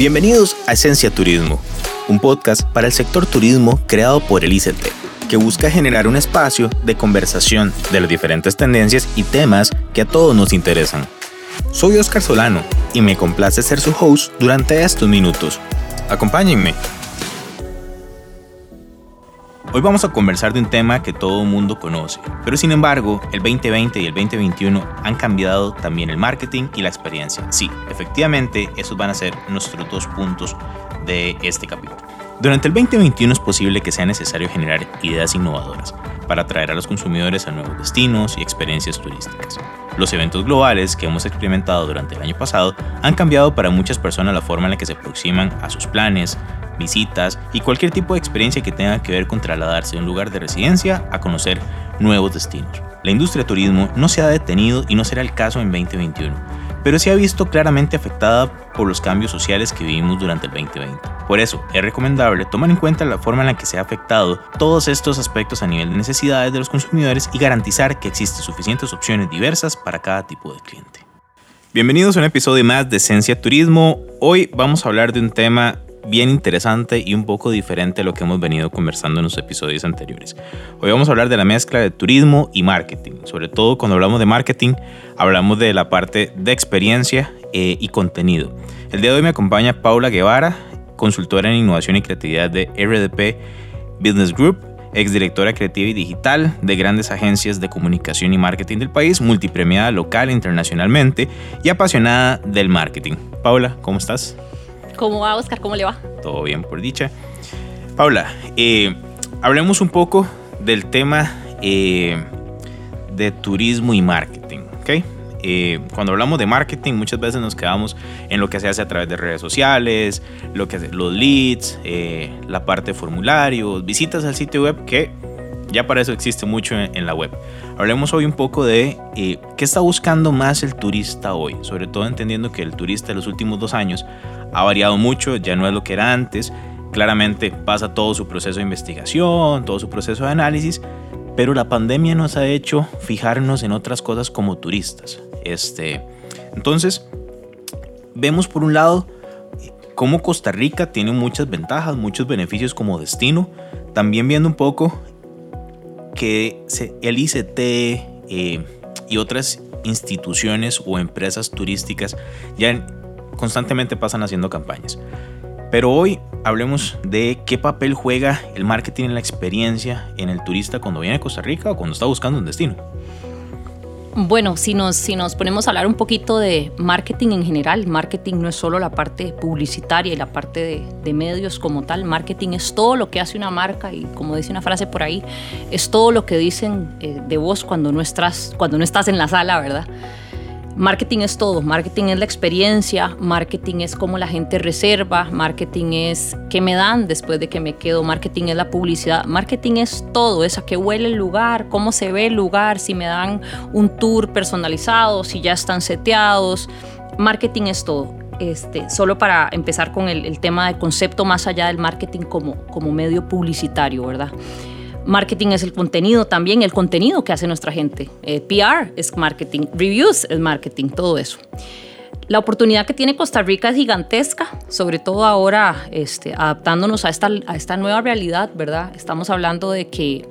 Bienvenidos a Esencia Turismo, un podcast para el sector turismo creado por el ICT, que busca generar un espacio de conversación de las diferentes tendencias y temas que a todos nos interesan. Soy Oscar Solano y me complace ser su host durante estos minutos. Acompáñenme. Hoy vamos a conversar de un tema que todo el mundo conoce, pero sin embargo, el 2020 y el 2021 han cambiado también el marketing y la experiencia. Sí, efectivamente, esos van a ser nuestros dos puntos de este capítulo. Durante el 2021 es posible que sea necesario generar ideas innovadoras para atraer a los consumidores a nuevos destinos y experiencias turísticas. Los eventos globales que hemos experimentado durante el año pasado han cambiado para muchas personas la forma en la que se aproximan a sus planes, visitas y cualquier tipo de experiencia que tenga que ver con trasladarse de un lugar de residencia a conocer nuevos destinos. La industria turismo no se ha detenido y no será el caso en 2021, pero se ha visto claramente afectada por los cambios sociales que vivimos durante el 2020. Por eso, es recomendable tomar en cuenta la forma en la que se ha afectado todos estos aspectos a nivel de necesidades de los consumidores y garantizar que existen suficientes opciones diversas para cada tipo de cliente. Bienvenidos a un episodio más de Esencia Turismo. Hoy vamos a hablar de un tema bien interesante y un poco diferente a lo que hemos venido conversando en los episodios anteriores. Hoy vamos a hablar de la mezcla de turismo y marketing. Sobre todo cuando hablamos de marketing, hablamos de la parte de experiencia eh, y contenido. El día de hoy me acompaña Paula Guevara, consultora en innovación y creatividad de RDP Business Group, exdirectora creativa y digital de grandes agencias de comunicación y marketing del país, multipremiada local e internacionalmente y apasionada del marketing. Paula, ¿cómo estás? ¿Cómo va, Oscar? ¿Cómo le va? Todo bien, por dicha. Paula, eh, hablemos un poco del tema eh, de turismo y marketing, ¿ok? Eh, cuando hablamos de marketing, muchas veces nos quedamos en lo que se hace a través de redes sociales, lo que los leads, la parte de formularios, visitas al sitio web, que ya para eso existe mucho en, la web. Hablemos hoy un poco de qué está buscando más el turista hoy, sobre todo entendiendo que el turista en los últimos dos años ha variado mucho, ya no es lo que era antes. Claramente pasa todo su proceso de investigación, todo su proceso de análisis, pero la pandemia nos ha hecho fijarnos en otras cosas como turistas. Este, entonces, vemos por un lado cómo Costa Rica tiene muchas ventajas, muchos beneficios como destino, también viendo un poco que el ICT eh, y otras instituciones o empresas turísticas ya constantemente pasan haciendo campañas. Pero hoy hablemos de qué papel juega el marketing en la experiencia en el turista cuando viene a Costa Rica o cuando está buscando un destino. Bueno, si nos, si nos ponemos a hablar un poquito de marketing en general, marketing no es solo la parte publicitaria y la parte de, medios como tal, marketing es todo lo que hace una marca y como dice una frase por ahí, es todo lo que dicen eh, de vos cuando no, estás, cuando no estás en la sala, ¿verdad? Marketing es todo, marketing es la experiencia, marketing es cómo la gente reserva, marketing es qué me dan después de que me quedo, marketing es la publicidad, marketing es todo, es a huele el lugar, cómo se ve el lugar, si me dan un tour personalizado, si ya están seteados, marketing es todo. Este, solo para empezar con el, el tema de concepto más allá del marketing como, como medio publicitario, ¿verdad? Marketing es el contenido también, el contenido que hace nuestra gente. Eh, PR es marketing, reviews es marketing, todo eso. La oportunidad que tiene Costa Rica es gigantesca, sobre todo ahora este, adaptándonos a esta, a esta nueva realidad, ¿verdad? Estamos hablando de que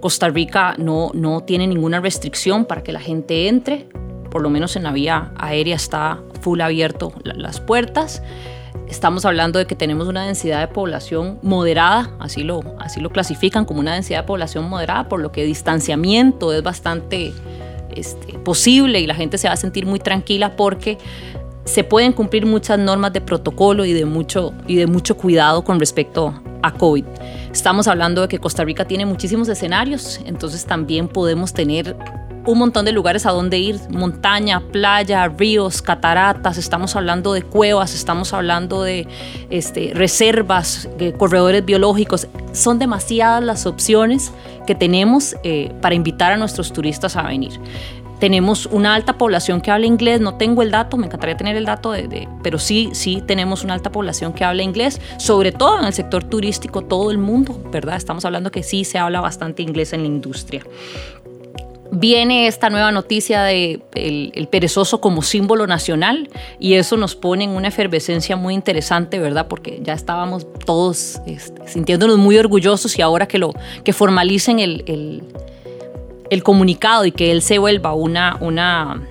Costa Rica no, no tiene ninguna restricción para que la gente entre, por lo menos en la vía aérea está full abierto las puertas. Estamos hablando de que tenemos una densidad de población moderada, así lo, así lo clasifican como una densidad de población moderada, por lo que distanciamiento es bastante este, posible y la gente se va a sentir muy tranquila porque se pueden cumplir muchas normas de protocolo y de mucho, y de mucho cuidado con respecto a COVID. Estamos hablando de que Costa Rica tiene muchísimos escenarios, entonces también podemos tener un montón de lugares a donde ir, montaña, playa, ríos, cataratas, estamos hablando de cuevas, estamos hablando de este, reservas, corredores biológicos. Son demasiadas las opciones que tenemos eh, para invitar a nuestros turistas a venir. Tenemos una alta población que habla inglés, no tengo el dato, me encantaría tener el dato, de, pero sí, sí tenemos una alta población que habla inglés, sobre todo en el sector turístico, todo el mundo, ¿verdad? Estamos hablando que sí se habla bastante inglés en la industria viene esta nueva noticia de el, perezoso como símbolo nacional y eso nos pone en una efervescencia muy interesante, ¿verdad? Porque ya estábamos todos este, sintiéndonos muy orgullosos y ahora que, lo, que formalicen el, el, comunicado y que él se vuelva una, una,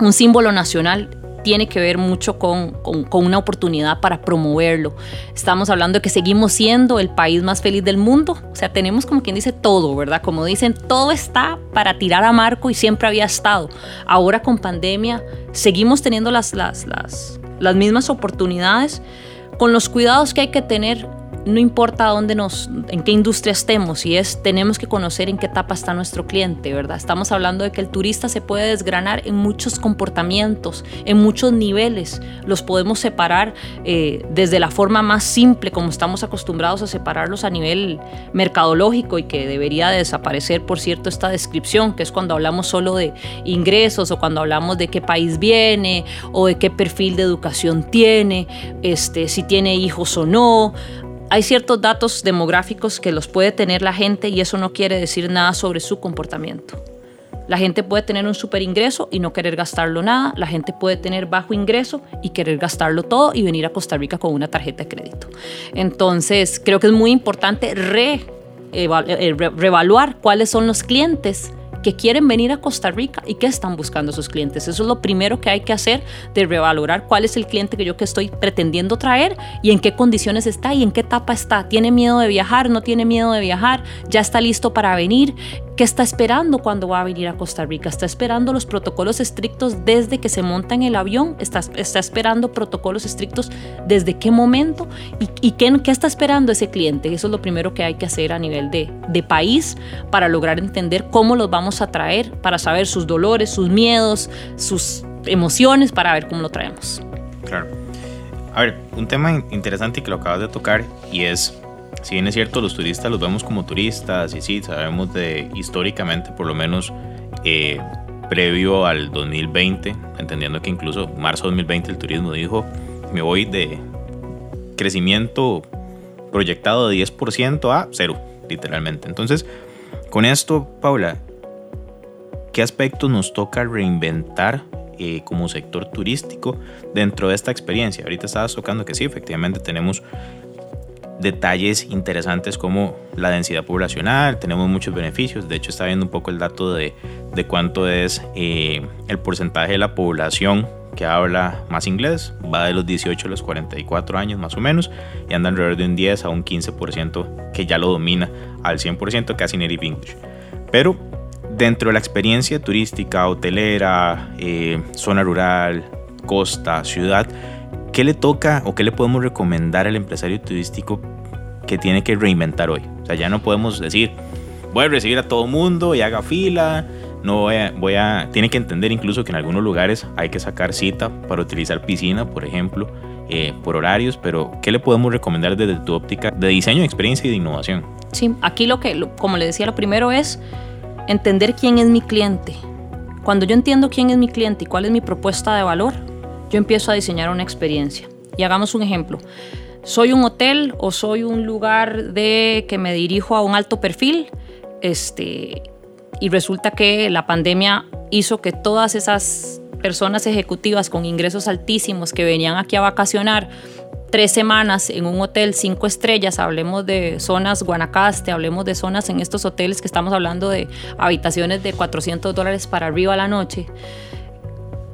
un símbolo nacional, tiene que ver mucho con, una oportunidad para promoverlo. Estamos hablando de que seguimos siendo el país más feliz del mundo. O sea, tenemos como quien dice todo, ¿verdad? Como dicen, todo está para tirar a Marco y siempre había estado. Ahora con pandemia seguimos teniendo las, las, las, las mismas oportunidades con los cuidados que hay que tener no importa dónde nos, en qué industria estemos, y es tenemos que conocer en qué etapa está nuestro cliente, ¿verdad? Estamos hablando de que el turista se puede desgranar en muchos comportamientos, en muchos niveles. Los podemos separar eh, desde la forma más simple, como estamos acostumbrados a separarlos a nivel mercadológico y que debería desaparecer, por cierto, esta descripción, que es cuando hablamos solo de ingresos o cuando hablamos de qué país viene o de qué perfil de educación tiene, este, si tiene hijos o no hay ciertos datos demográficos que los puede tener la gente y eso no quiere decir nada sobre su comportamiento. La gente puede tener un super ingreso y no querer gastarlo nada. La gente puede tener bajo ingreso y querer gastarlo todo y venir a Costa Rica con una tarjeta de crédito. Entonces, creo que es muy importante re, eh, reevaluar cuáles son los clientes que quieren venir a Costa Rica y qué están buscando sus clientes. Eso es lo primero que hay que hacer, de revalorar cuál es el cliente que yo que estoy pretendiendo traer y en qué condiciones está y en qué etapa está. ¿Tiene miedo de viajar? ¿No tiene miedo de viajar? ¿Ya está listo para venir? ¿Qué está esperando cuando va a venir a Costa Rica? ¿Está esperando los protocolos estrictos desde que se monta en el avión? ¿Está, está esperando protocolos estrictos desde qué momento? ¿Y, qué, qué, está esperando ese cliente? Eso es lo primero que hay que hacer a nivel de, de país para lograr entender cómo los vamos a traer, para saber sus dolores, sus miedos, sus emociones, para ver cómo lo traemos. Claro. A ver, un tema interesante que lo acabas de tocar y es si bien es cierto, los turistas los vemos como turistas y sí, sabemos de históricamente, por lo menos eh, previo al 2020, entendiendo que incluso marzo 2020 el turismo dijo, me voy de crecimiento proyectado de 10% a cero, literalmente. Entonces, con esto, Paula, ¿qué aspectos nos toca reinventar eh, como sector turístico dentro de esta experiencia? Ahorita estabas tocando que sí, efectivamente tenemos detalles interesantes como la densidad poblacional, tenemos muchos beneficios, de hecho está viendo un poco el dato de, de cuánto es eh, el porcentaje de la población que habla más inglés, va de los 18 a los 44 años más o menos, y anda alrededor de un 10 a un 15% que ya lo domina al 100% casi native English. Pero dentro de la experiencia turística, hotelera, eh, zona rural, costa, ciudad, ¿qué le toca o qué le podemos recomendar al empresario turístico que tiene que reinventar hoy? O sea, ya no podemos decir, voy a recibir a todo mundo y haga fila, no voy a, tiene que entender incluso que en algunos lugares hay que sacar cita para utilizar piscina, por ejemplo, eh, por horarios, pero ¿qué le podemos recomendar desde tu óptica de diseño, experiencia y de innovación? Sí, aquí lo que, como le decía, lo primero es entender quién es mi cliente. Cuando yo entiendo quién es mi cliente y cuál es mi propuesta de valor, yo empiezo a diseñar una experiencia. Y hagamos un ejemplo. Soy un hotel o soy un lugar de que me dirijo a un alto perfil, este, y resulta que la pandemia hizo que todas esas personas ejecutivas con ingresos altísimos que venían aquí a vacacionar tres semanas en un hotel cinco estrellas, hablemos de zonas Guanacaste, hablemos de zonas en estos hoteles que estamos hablando de habitaciones de 400 dólares para arriba a la noche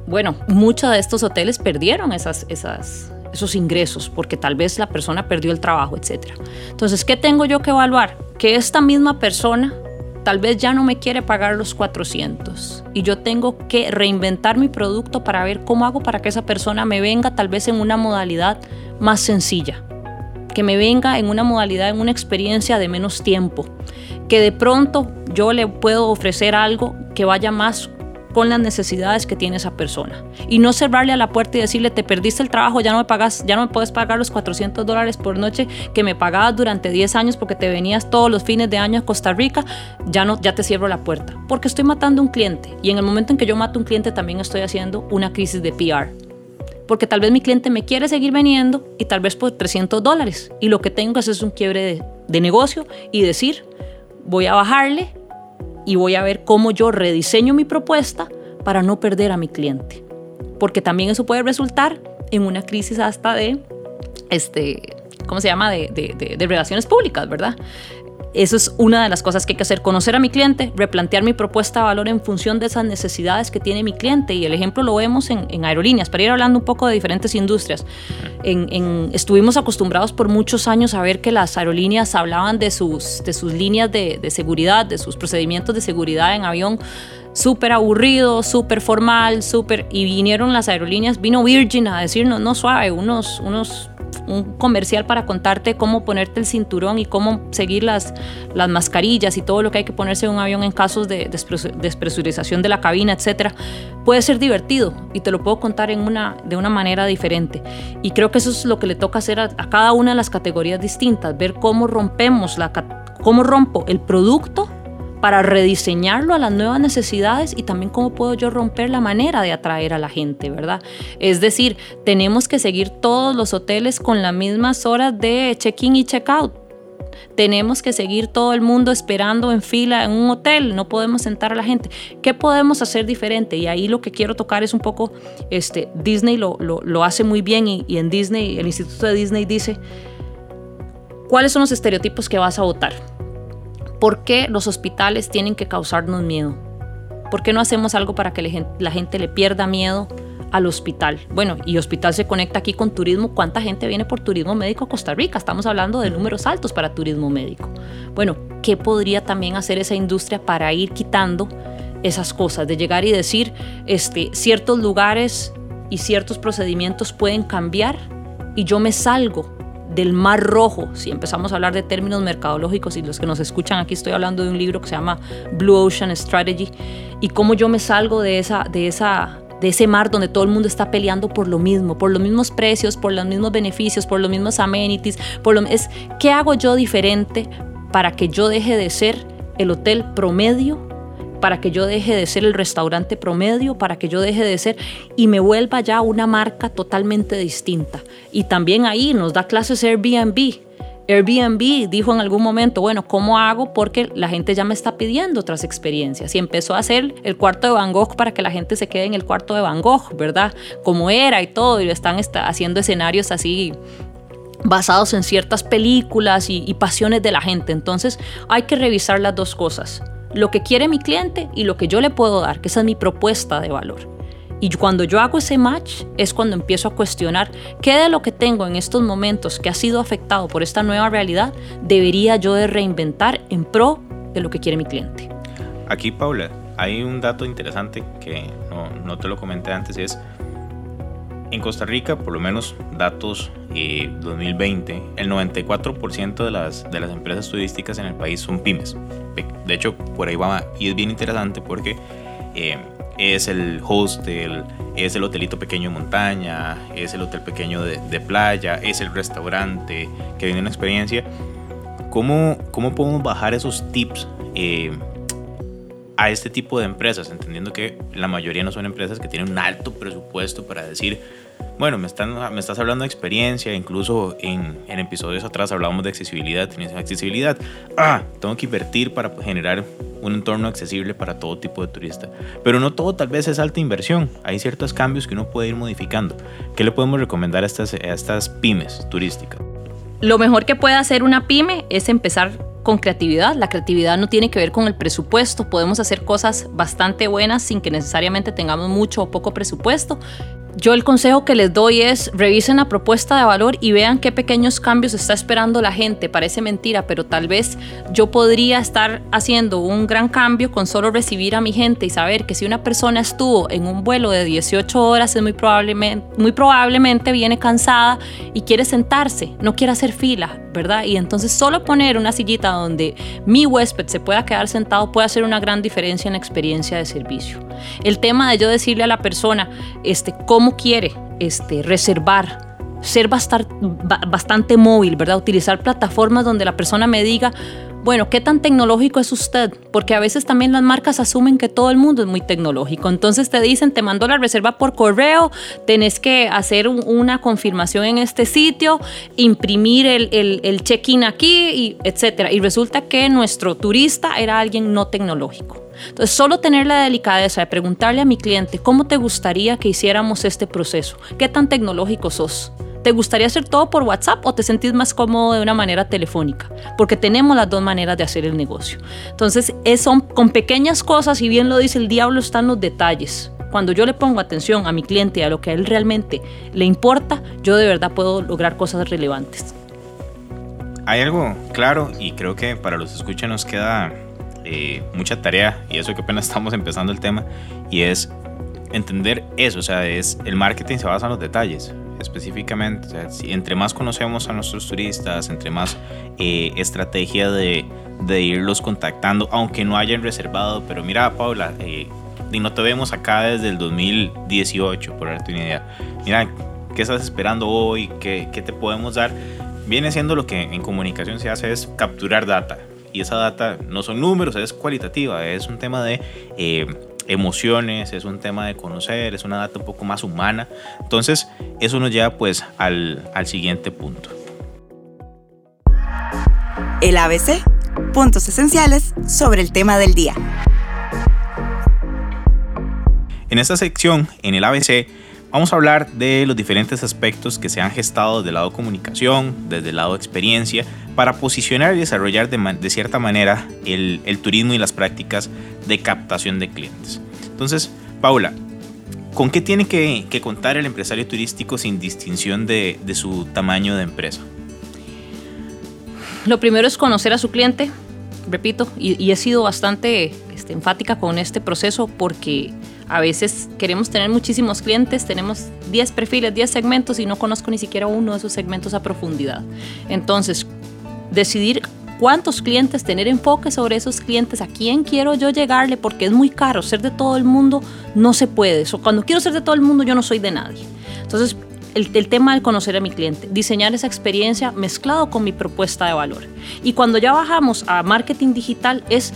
bueno, muchos de estos hoteles perdieron esas, esas, esos ingresos porque tal vez la persona perdió el trabajo, etc. Entonces, ¿qué tengo yo que evaluar? Que esta misma persona tal vez ya no me quiere pagar los 400 y yo tengo que reinventar mi producto para ver cómo hago para que esa persona me venga tal vez en una modalidad más sencilla, que me venga en una modalidad, en una experiencia de menos tiempo, que de pronto yo le puedo ofrecer algo que vaya más con las necesidades que tiene esa persona. Y no cerrarle a la puerta y decirle, te perdiste el trabajo, ya no me pagas, ya no me puedes pagar los 400 dólares por noche que me pagabas durante 10 años porque te venías todos los fines de año a Costa Rica, ya, no, ya te cierro la puerta. Porque estoy matando un cliente. Y en el momento en que yo mato un cliente también estoy haciendo una crisis de PR porque tal vez mi cliente me quiere seguir vendiendo y tal vez por 300 dólares. Y lo que tengo es un quiebre de, negocio y decir, voy a bajarle y voy a ver cómo yo rediseño mi propuesta para no perder a mi cliente. Porque también eso puede resultar en una crisis hasta de, este, ¿cómo se llama?, de, de, de relaciones públicas, ¿verdad? Eso es una de las cosas que hay que hacer, conocer a mi cliente, replantear mi propuesta de valor en función de esas necesidades que tiene mi cliente. Y el ejemplo lo vemos en, aerolíneas, para ir hablando un poco de diferentes industrias. En, estuvimos acostumbrados por muchos años a ver que las aerolíneas hablaban de sus, de sus líneas de, de seguridad, de sus procedimientos de seguridad en avión súper aburrido, súper formal, súper... Y vinieron las aerolíneas, vino Virgin a decirnos, no suave, unos, unos un comercial para contarte cómo ponerte el cinturón y cómo seguir las, las mascarillas y todo lo que hay que ponerse en un avión en casos de despresurización de la cabina, etcétera, puede ser divertido y te lo puedo contar en una, de una manera diferente. Y creo que eso es lo que le toca hacer a, cada una de las categorías distintas, ver cómo rompemos la cómo rompo el producto para rediseñarlo a las nuevas necesidades y también cómo puedo yo romper la manera de atraer a la gente, ¿verdad? Es decir, tenemos que seguir todos los hoteles con las mismas horas de check-in y check-out. Tenemos que seguir todo el mundo esperando en fila en un hotel, no podemos sentar a la gente. ¿Qué podemos hacer diferente? Y ahí lo que quiero tocar es un poco, este, Disney lo, lo, hace muy bien y, y en Disney, el Instituto de Disney dice, ¿cuáles son los estereotipos que vas a votar? ¿Por qué los hospitales tienen que causarnos miedo? ¿Por qué no hacemos algo para que la gente le pierda miedo al hospital? Bueno, y hospital se conecta aquí con turismo. ¿Cuánta gente viene por turismo médico a Costa Rica? Estamos hablando de números altos para turismo médico. Bueno, ¿qué podría también hacer esa industria para ir quitando esas cosas? De llegar y decir, este, ciertos lugares y ciertos procedimientos pueden cambiar y yo me salgo del mar rojo, si empezamos a hablar de términos mercadológicos y los que nos escuchan aquí estoy hablando de un libro que se llama Blue Ocean Strategy y cómo yo me salgo de esa de esa de ese mar donde todo el mundo está peleando por lo mismo, por los mismos precios, por los mismos beneficios, por los mismos amenities, por lo es qué hago yo diferente para que yo deje de ser el hotel promedio para que yo deje de ser el restaurante promedio, para que yo deje de ser y me vuelva ya una marca totalmente distinta. Y también ahí nos da clases Airbnb. Airbnb dijo en algún momento, bueno, ¿cómo hago? Porque la gente ya me está pidiendo otras experiencias. Y empezó a hacer el cuarto de Van Gogh para que la gente se quede en el cuarto de Van Gogh, ¿verdad? Como era y todo. Y están haciendo escenarios así basados en ciertas películas y pasiones de la gente. Entonces hay que revisar las dos cosas lo que quiere mi cliente y lo que yo le puedo dar, que esa es mi propuesta de valor. Y cuando yo hago ese match es cuando empiezo a cuestionar qué de lo que tengo en estos momentos que ha sido afectado por esta nueva realidad debería yo de reinventar en pro de lo que quiere mi cliente. Aquí, Paula, hay un dato interesante que no, no te lo comenté antes, es en Costa Rica, por lo menos datos 2020, eh, el 94% de las, de las empresas turísticas en el país son pymes. De hecho, por ahí va, y es bien interesante porque eh, es el hostel, es el hotelito pequeño de montaña, es el hotel pequeño de, playa, es el restaurante que tiene una experiencia. ¿Cómo, cómo podemos bajar esos tips eh, a este tipo de empresas, entendiendo que la mayoría no son empresas que tienen un alto presupuesto para decir, bueno, me, están, me estás hablando de experiencia, incluso en, en episodios atrás hablábamos de accesibilidad, tienes accesibilidad, ah, tengo que invertir para generar un entorno accesible para todo tipo de turista. Pero no todo tal vez es alta inversión, hay ciertos cambios que uno puede ir modificando. ¿Qué le podemos recomendar a estas, a estas pymes turísticas? Lo mejor que puede hacer una pyme es empezar con creatividad. La creatividad no tiene que ver con el presupuesto. Podemos hacer cosas bastante buenas sin que necesariamente tengamos mucho o poco presupuesto. Yo el consejo que les doy es revisen la propuesta de valor y vean qué pequeños cambios está esperando la gente. Parece mentira, pero tal vez yo podría estar haciendo un gran cambio con solo recibir a mi gente y saber que si una persona estuvo en un vuelo de 18 horas es muy probablemente, muy probablemente viene cansada y quiere sentarse, no quiere hacer fila, ¿verdad? Y entonces solo poner una sillita donde mi huésped se pueda quedar sentado puede hacer una gran diferencia en la experiencia de servicio. El tema de yo decirle a la persona este, cómo quiere este, reservar, ser bastante, móvil, ¿verdad? Utilizar plataformas donde la persona me diga, bueno, ¿qué tan tecnológico es usted? Porque a veces también las marcas asumen que todo el mundo es muy tecnológico. Entonces te dicen, te mando la reserva por correo, tenés que hacer una confirmación en este sitio, imprimir el, check-in aquí, y etcétera. Y resulta que nuestro turista era alguien no tecnológico. Entonces, solo tener la delicadeza de preguntarle a mi cliente cómo te gustaría que hiciéramos este proceso, qué tan tecnológico sos. ¿Te gustaría hacer todo por WhatsApp o te sentís más cómodo de una manera telefónica? Porque tenemos las dos maneras de hacer el negocio. Entonces, son con pequeñas cosas, y bien lo dice el diablo, están los detalles. Cuando yo le pongo atención a mi cliente a lo que a él realmente le importa, yo de verdad puedo lograr cosas relevantes. Hay algo claro y creo que para los que escuchan nos queda eh, mucha tarea y eso que apenas estamos empezando el tema y es entender eso, o sea, es el marketing se basa en los detalles específicamente, si entre más conocemos a nuestros turistas, entre más eh, estrategia de, de, irlos contactando, aunque no hayan reservado, pero mira Paula, eh, y no te vemos acá desde el 2018, por darte una idea, mira, ¿qué estás esperando hoy? ¿Qué, ¿Qué te podemos dar? Viene siendo lo que en comunicación se hace es capturar data, y esa data no son números, es cualitativa, es un tema de eh, emociones, es un tema de conocer, es una data un poco más humana. Entonces, eso nos lleva pues al, al siguiente punto. El ABC, puntos esenciales sobre el tema del día. En esta sección, en el ABC, Vamos a hablar de los diferentes aspectos que se han gestado desde el lado comunicación, desde el lado experiencia, para posicionar y desarrollar de, cierta manera el, turismo y las prácticas de captación de clientes. Entonces, Paula, ¿con qué tiene que, contar el empresario turístico sin distinción de, su tamaño de empresa? Lo primero es conocer a su cliente, repito, y, he sido bastante este, enfática con este proceso porque a veces queremos tener muchísimos clientes, tenemos 10 perfiles, 10 segmentos y no conozco ni siquiera uno de esos segmentos a profundidad. Entonces, decidir cuántos clientes, tener enfoque sobre esos clientes, a quién quiero yo llegarle, porque es muy caro. Ser de todo el mundo no se puede. cuando quiero ser de todo el mundo, yo no soy de nadie. Entonces, el, el, tema de conocer a mi cliente, diseñar esa experiencia mezclado con mi propuesta de valor. Y cuando ya bajamos a marketing digital es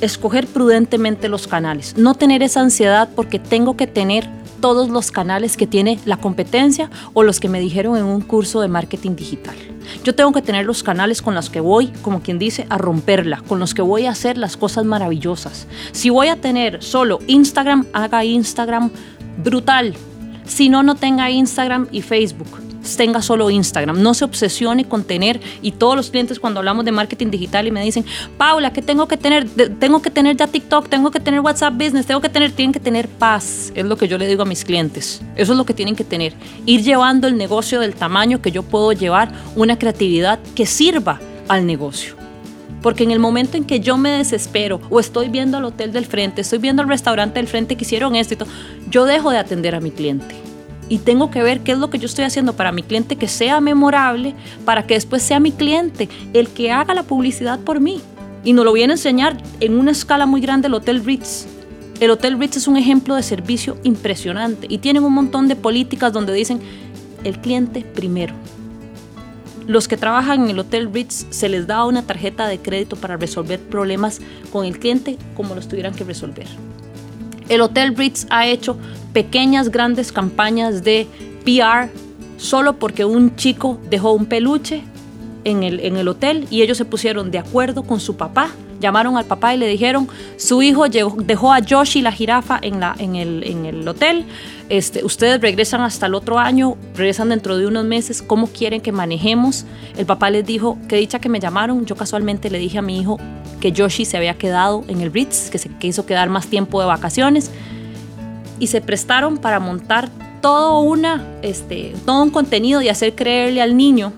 escoger prudentemente los canales, no tener esa ansiedad porque tengo que tener todos los canales que tiene la competencia o los que me dijeron en un curso de marketing digital. Yo tengo que tener los canales con los que voy, como quien dice, a romperla, con los que voy a hacer las cosas maravillosas. Si voy a tener solo Instagram, haga Instagram brutal. Si no, no tenga Instagram y Facebook tenga solo Instagram, no se obsesione con tener, y todos los clientes cuando hablamos de marketing digital y me dicen, Paula, ¿qué tengo que tener? Tengo que tener ya TikTok, tengo que tener WhatsApp Business, tengo que tener, tienen que tener paz, es lo que yo le digo a mis clientes, eso es lo que tienen que tener, ir llevando el negocio del tamaño que yo puedo llevar, una creatividad que sirva al negocio. Porque en el momento en que yo me desespero o estoy viendo al hotel del frente, estoy viendo al restaurante del frente que hicieron esto y todo, yo dejo de atender a mi cliente y tengo que ver qué es lo que yo estoy haciendo para mi cliente que sea memorable, para que después sea mi cliente el que haga la publicidad por mí. Y nos lo viene a enseñar en una escala muy grande el Hotel Ritz. El Hotel Ritz es un ejemplo de servicio impresionante y tienen un montón de políticas donde dicen el cliente primero. Los que trabajan en el Hotel Ritz se les da una tarjeta de crédito para resolver problemas con el cliente como los tuvieran que resolver. El Hotel Ritz ha hecho pequeñas, grandes campañas de PR solo porque un chico dejó un peluche en el, en el hotel y ellos se pusieron de acuerdo con su papá. Llamaron al papá y le dijeron, su hijo dejó a Yoshi la jirafa en, la, en, el, en el hotel, este, ustedes regresan hasta el otro año, regresan dentro de unos meses, ¿cómo quieren que manejemos? El papá les dijo, qué dicha que me llamaron, yo casualmente le dije a mi hijo que Yoshi se había quedado en el Ritz, que se quiso quedar más tiempo de vacaciones. Y se prestaron para montar todo, una, este, todo un contenido y hacer creerle al niño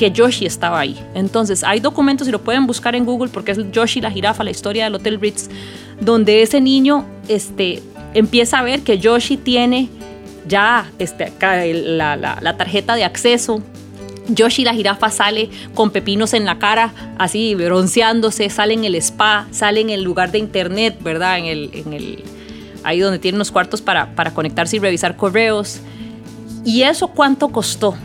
que Yoshi estaba ahí. Entonces, hay documentos y lo pueden buscar en Google porque es Yoshi la jirafa, la historia del Hotel Ritz, donde ese niño este, empieza a ver que Yoshi tiene ya este, la, la, la tarjeta de acceso Yoshi la jirafa sale con pepinos en la cara, así bronceándose, sale en el spa, sale en el lugar de internet, ¿verdad? En el, en el, ahí donde tienen los cuartos para, para conectarse y revisar correos. ¿Y eso cuánto costó?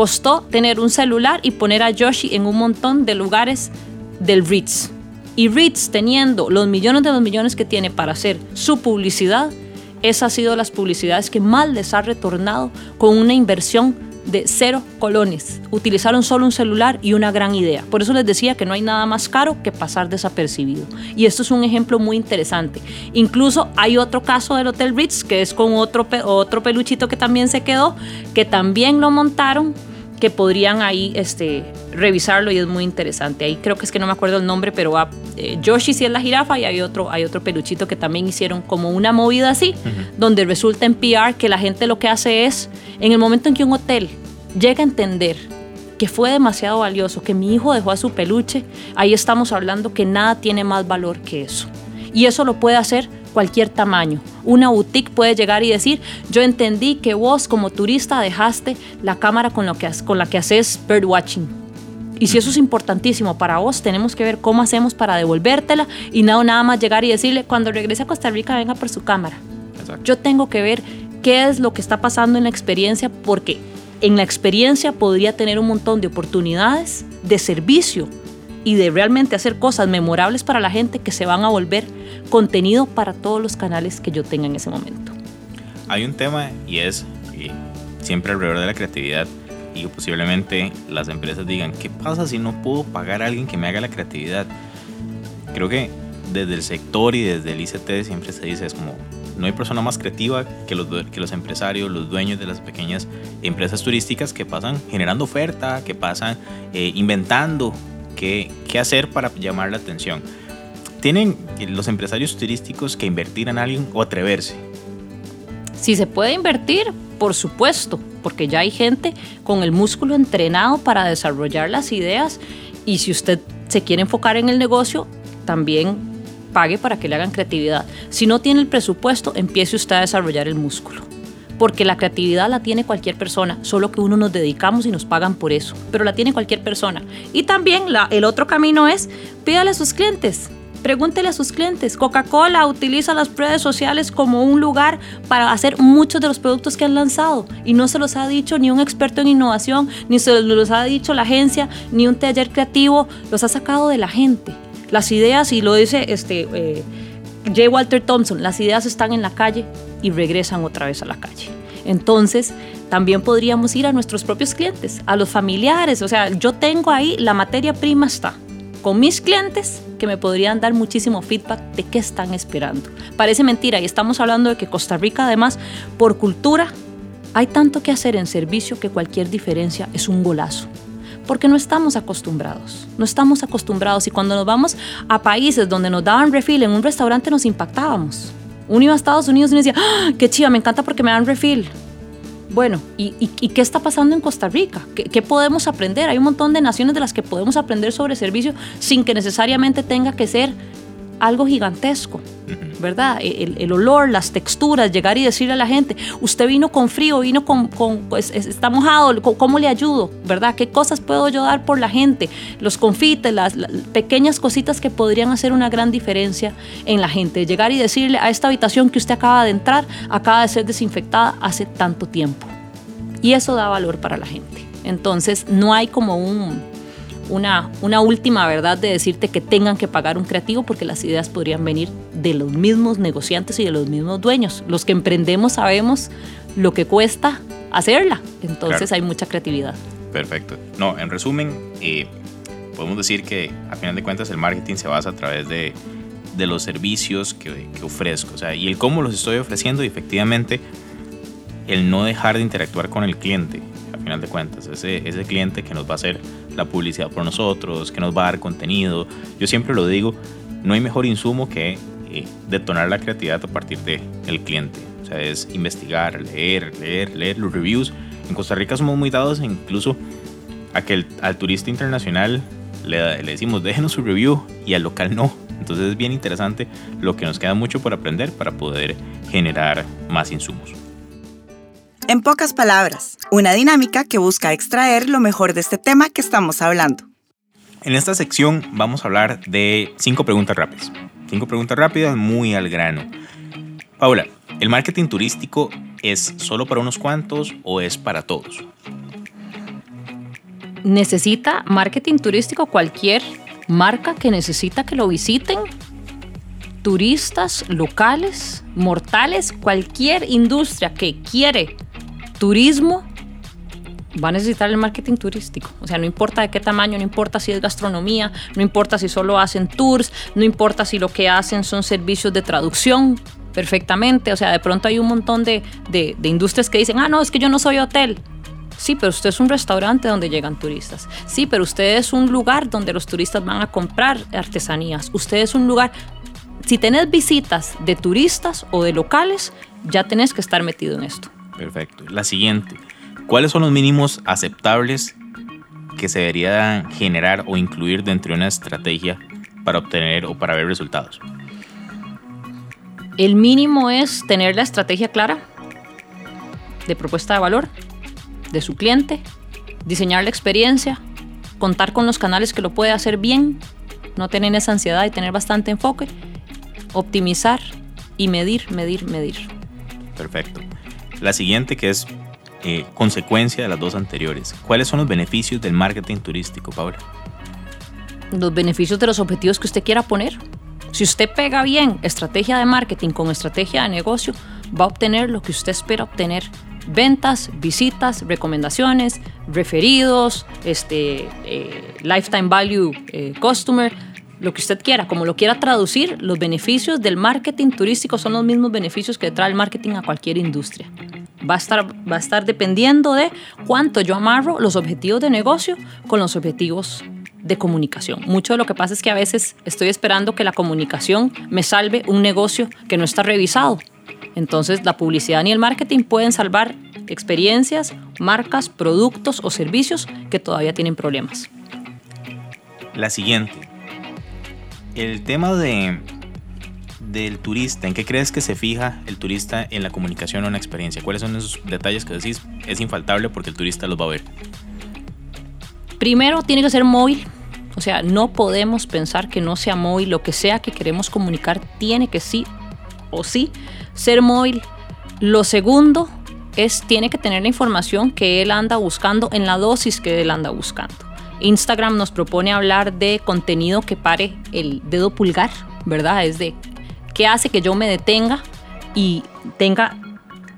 Costó tener un celular y poner a Yoshi en un montón de lugares del Ritz. Y Ritz, teniendo los millones de los millones que tiene para hacer su publicidad, esas han sido las publicidades que más les ha retornado con una inversión de cero colones. Utilizaron solo un celular y una gran idea. Por eso les decía que no hay nada más caro que pasar desapercibido. Y esto es un ejemplo muy interesante. Incluso hay otro caso del Hotel Ritz, que es con otro, otro peluchito que también se quedó, que también lo montaron que podrían ahí este, revisarlo y es muy interesante. Ahí creo que es que no me acuerdo el nombre, pero va, eh, Yoshi sí es la jirafa y hay otro, hay otro peluchito que también hicieron como una movida así, donde resulta en PR que la gente lo que hace es, en el momento en que un hotel llega a entender que fue demasiado valioso, que mi hijo dejó a su peluche, ahí estamos hablando que nada tiene más valor que eso. Y eso lo puede hacer cualquier tamaño. Una boutique puede llegar y decir, yo entendí que vos como turista dejaste la cámara con, lo que, con la que haces birdwatching. Y si eso es importantísimo para vos, tenemos que ver cómo hacemos para devolvértela y no nada más llegar y decirle, cuando regrese a Costa Rica, venga por su cámara. Yo tengo que ver qué es lo que está pasando en la experiencia porque en la experiencia podría tener un montón de oportunidades de servicio y de realmente hacer cosas memorables para la gente que se van a volver contenido para todos los canales que yo tenga en ese momento. Hay un tema y es eh, siempre alrededor de la creatividad y posiblemente las empresas digan, ¿qué pasa si no puedo pagar a alguien que me haga la creatividad? Creo que desde el sector y desde el ICT siempre se dice, es como, no hay persona más creativa que los, que los empresarios, los dueños de las pequeñas empresas turísticas que pasan generando oferta, que pasan eh, inventando qué, hacer para llamar la atención. ¿Tienen los empresarios turísticos que invertir en alguien o atreverse? Si se puede invertir, por supuesto, porque ya hay gente con el músculo entrenado para desarrollar las ideas y si usted se quiere enfocar en el negocio, también pague para que le hagan creatividad. Si no tiene el presupuesto, empiece usted a desarrollar el músculo porque la creatividad la tiene cualquier persona, solo que uno nos dedicamos y nos pagan por eso, pero la tiene cualquier persona. Y también el otro camino es pídale a sus clientes. Pregúntele a sus clientes. Coca-Cola utiliza las redes sociales como un lugar para hacer muchos de los productos que han lanzado y no se los ha dicho ni un experto en innovación, ni se los ha dicho la agencia, ni un taller creativo, los ha sacado de la gente. Las ideas, y lo dice este, eh, J. Walter Thompson, las ideas están en la calle y regresan otra vez a la calle. Entonces, también podríamos ir a nuestros propios clientes, a los familiares. O sea, yo tengo ahí, la materia prima está con mis clientes que me podrían dar muchísimo feedback de qué están esperando. Parece mentira y estamos hablando de que Costa Rica además, por cultura, hay tanto que hacer en servicio que cualquier diferencia es un golazo porque no estamos acostumbrados, no estamos acostumbrados y cuando nos vamos a países donde nos daban refill en un restaurante nos impactábamos. Uno iba a Estados Unidos y me decía, ¡Ah, qué chiva, me encanta porque me dan refill. Bueno, ¿y, qué está pasando en Costa Rica? ¿Qué, ¿Qué, podemos aprender? Hay un montón de naciones de las que podemos aprender sobre servicio sin que necesariamente tenga que ser algo gigantesco, ¿verdad? El, olor, las texturas, llegar y decirle a la gente, usted vino con frío, vino con, pues, está mojado, ¿cómo le ayudo? ¿Verdad? ¿Qué cosas puedo yo dar por la gente? Los confites, las, pequeñas cositas que podrían hacer una gran diferencia en la gente. Llegar y decirle a esta habitación que usted acaba de entrar, acaba de ser desinfectada hace tanto tiempo. Y eso da valor para la gente. Entonces, no hay como un una, una última verdad de decirte que tengan que pagar un creativo porque las ideas podrían venir de los mismos negociantes y de los mismos dueños. Los que emprendemos sabemos lo que cuesta hacerla, entonces hay mucha creatividad. Perfecto. No, en resumen, eh, podemos decir que a final de cuentas el marketing se basa a través de, de los servicios que, que, ofrezco, o sea, y el cómo los estoy ofreciendo y efectivamente el no dejar de interactuar con el cliente, a final de cuentas, ese, ese cliente que nos va a hacer la publicidad por nosotros, que nos va a dar contenido. Yo siempre lo digo, no hay mejor insumo que eh, detonar la creatividad a partir del el cliente. O sea, es investigar, leer, leer, leer los reviews. En Costa Rica somos muy dados incluso a que al turista internacional le, le decimos déjenos su review y al local no. Entonces es bien interesante lo que nos queda mucho por aprender para poder generar más insumos. En pocas palabras, una dinámica que busca extraer lo mejor de este tema que estamos hablando. En esta sección vamos a hablar de cinco preguntas rápidas. Cinco preguntas rápidas muy al grano. Paula, ¿el marketing turístico es solo para unos cuantos o es para todos? Necesita marketing turístico cualquier marca que necesita que lo visiten turistas locales, mortales, cualquier industria que quiere turismo va a necesitar el marketing turístico. O sea, no importa de qué tamaño, no importa si es gastronomía, no importa si solo hacen tours, no importa si lo que hacen son servicios de traducción perfectamente. O sea, de pronto hay un montón de, de, industrias que dicen, ah, no, es que yo no soy hotel. Sí, pero usted es un restaurante donde llegan turistas. Sí, pero usted es un lugar donde los turistas van a comprar artesanías. Usted es un lugar... Si tenés visitas de turistas o de locales, ya tenés que estar metido en esto. Perfecto. La siguiente. ¿Cuáles son los mínimos aceptables que se debería generar o incluir dentro de una estrategia para obtener o para ver resultados? El mínimo es tener la estrategia clara de propuesta de valor de su cliente, diseñar la experiencia, contar con los canales que lo puede hacer bien, no tener esa ansiedad y tener bastante enfoque, optimizar y medir, medir, medir. Perfecto. La siguiente que es eh, consecuencia de las dos anteriores. ¿Cuáles son los beneficios del marketing turístico, Paula? Los beneficios de los objetivos que usted quiera poner. Si usted pega bien estrategia de marketing con estrategia de negocio, va a obtener lo que usted espera obtener. Ventas, visitas, recomendaciones, referidos, este, eh, lifetime value eh, customer, lo que usted quiera, como lo quiera traducir, los beneficios del marketing turístico son los mismos beneficios que trae el marketing a cualquier industria. Va a estar, va a estar dependiendo de cuánto yo amarro los objetivos de negocio con los objetivos de comunicación. Mucho de lo que pasa es que a veces estoy esperando que la comunicación me salve un negocio que no está revisado. Entonces la publicidad ni el marketing pueden salvar experiencias, marcas, productos o servicios que todavía tienen problemas. La siguiente. El tema de del turista, ¿en qué crees que se fija el turista en la comunicación o en la experiencia? ¿Cuáles son esos detalles que decís es infaltable porque el turista los va a ver? Primero, tiene que ser móvil. O sea, no podemos pensar que no sea móvil. Lo que sea que queremos comunicar tiene que sí o sí ser móvil. Lo segundo es tiene que tener la información que él anda buscando en la dosis que él anda buscando. Instagram nos propone hablar de contenido que pare el dedo pulgar, ¿verdad? Es de qué hace que yo me detenga y tenga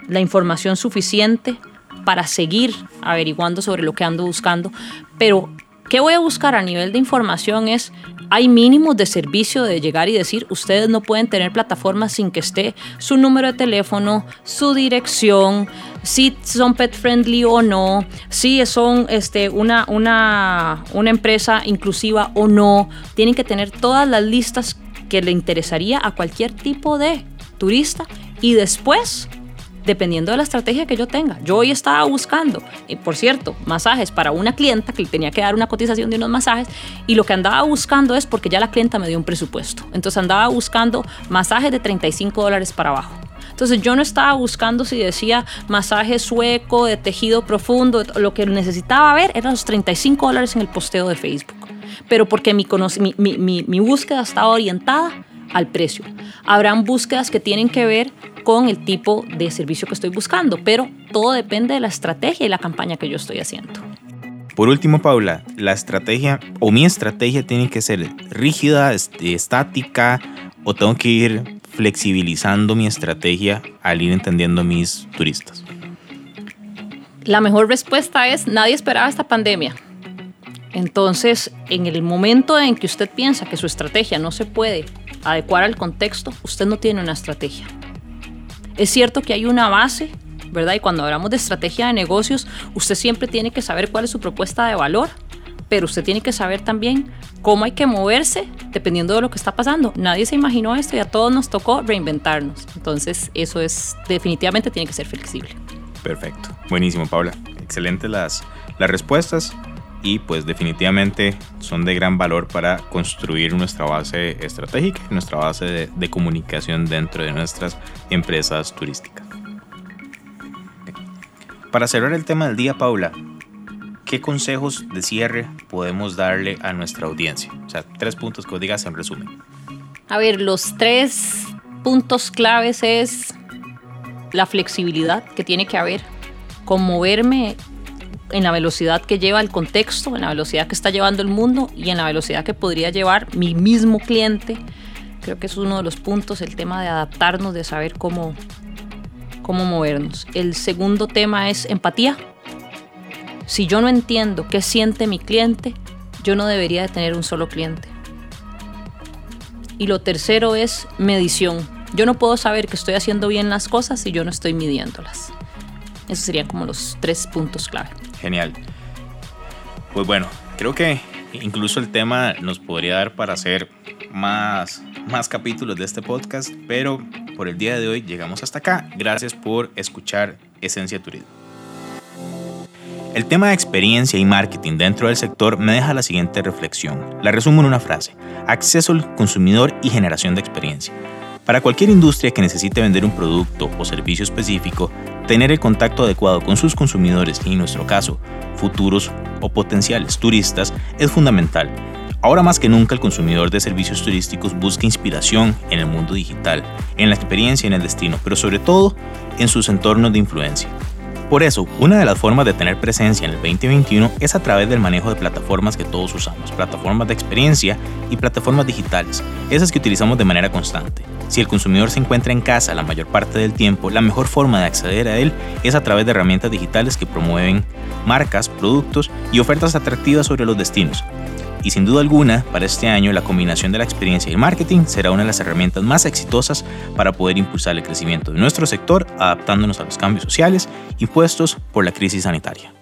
la información suficiente para seguir averiguando sobre lo que ando buscando. Pero, ¿qué voy a buscar a nivel de información? Es, hay mínimos de servicio de llegar y decir, ustedes no pueden tener plataformas sin que esté su número de teléfono, su dirección, si son pet friendly o no, si son este, una, una, una empresa inclusiva o no. Tienen que tener todas las listas que le interesaría a cualquier tipo de turista y después dependiendo de la estrategia que yo tenga. Yo hoy estaba buscando, y por cierto, masajes para una clienta que tenía que dar una cotización de unos masajes y lo que andaba buscando es porque ya la clienta me dio un presupuesto. Entonces andaba buscando masajes de 35 dólares para abajo. Entonces yo no estaba buscando si decía masaje sueco, de tejido profundo, lo que necesitaba ver eran los 35 dólares en el posteo de Facebook. Pero porque mi, mi, mi, mi búsqueda estaba orientada al precio. Habrán búsquedas que tienen que ver con el tipo de servicio que estoy buscando, pero todo depende de la estrategia y la campaña que yo estoy haciendo. Por último, Paula, la estrategia o mi estrategia tiene que ser rígida, estática o tengo que ir flexibilizando mi estrategia al ir entendiendo a mis turistas. La mejor respuesta es nadie esperaba esta pandemia. Entonces, en el momento en que usted piensa que su estrategia no se puede adecuar al contexto, usted no tiene una estrategia. Es cierto que hay una base, ¿verdad? Y cuando hablamos de estrategia de negocios, usted siempre tiene que saber cuál es su propuesta de valor, pero usted tiene que saber también cómo hay que moverse dependiendo de lo que está pasando. Nadie se imaginó esto y a todos nos tocó reinventarnos. Entonces, eso es definitivamente tiene que ser flexible. Perfecto. Buenísimo, Paula. Excelentes las, las respuestas y pues definitivamente son de gran valor para construir nuestra base estratégica, nuestra base de, comunicación dentro de nuestras empresas turísticas. Para cerrar el tema del día, Paula, ¿qué consejos de cierre podemos darle a nuestra audiencia? O sea, tres puntos que vos digas en resumen. A ver, los tres puntos claves es la flexibilidad que tiene que haber, con moverme en la velocidad que lleva el contexto, en la velocidad que está llevando el mundo y en la velocidad que podría llevar mi mismo cliente. Creo que es uno de los puntos, el tema de adaptarnos, de saber cómo, cómo movernos. El segundo tema es empatía. Si yo no entiendo qué siente mi cliente, yo no debería de tener un solo cliente. Y lo tercero es medición. Yo no puedo saber que estoy haciendo bien las cosas si yo no estoy midiéndolas. Esos serían como los tres puntos clave. Genial. Pues bueno, creo que incluso el tema nos podría dar para hacer más, más capítulos de este podcast, pero por el día de hoy llegamos hasta acá. Gracias por escuchar Esencia Turismo. El tema de experiencia y marketing dentro del sector me deja la siguiente reflexión. La resumo en una frase. Acceso al consumidor y generación de experiencia. Para cualquier industria que necesite vender un producto o servicio específico, tener el contacto adecuado con sus consumidores y en nuestro caso, futuros o potenciales turistas, es fundamental. Ahora más que nunca el consumidor de servicios turísticos busca inspiración en el mundo digital, en la experiencia y en el destino, pero sobre todo en sus entornos de influencia. Por eso, una de las formas de tener presencia en el 2021 es a través del manejo de plataformas que todos usamos, plataformas de experiencia y plataformas digitales, esas que utilizamos de manera constante. Si el consumidor se encuentra en casa la mayor parte del tiempo, la mejor forma de acceder a él es a través de herramientas digitales que promueven marcas, productos y ofertas atractivas sobre los destinos, y sin duda alguna, para este año la combinación de la experiencia y el marketing será una de las herramientas más exitosas para poder impulsar el crecimiento de nuestro sector adaptándonos a los cambios sociales impuestos por la crisis sanitaria.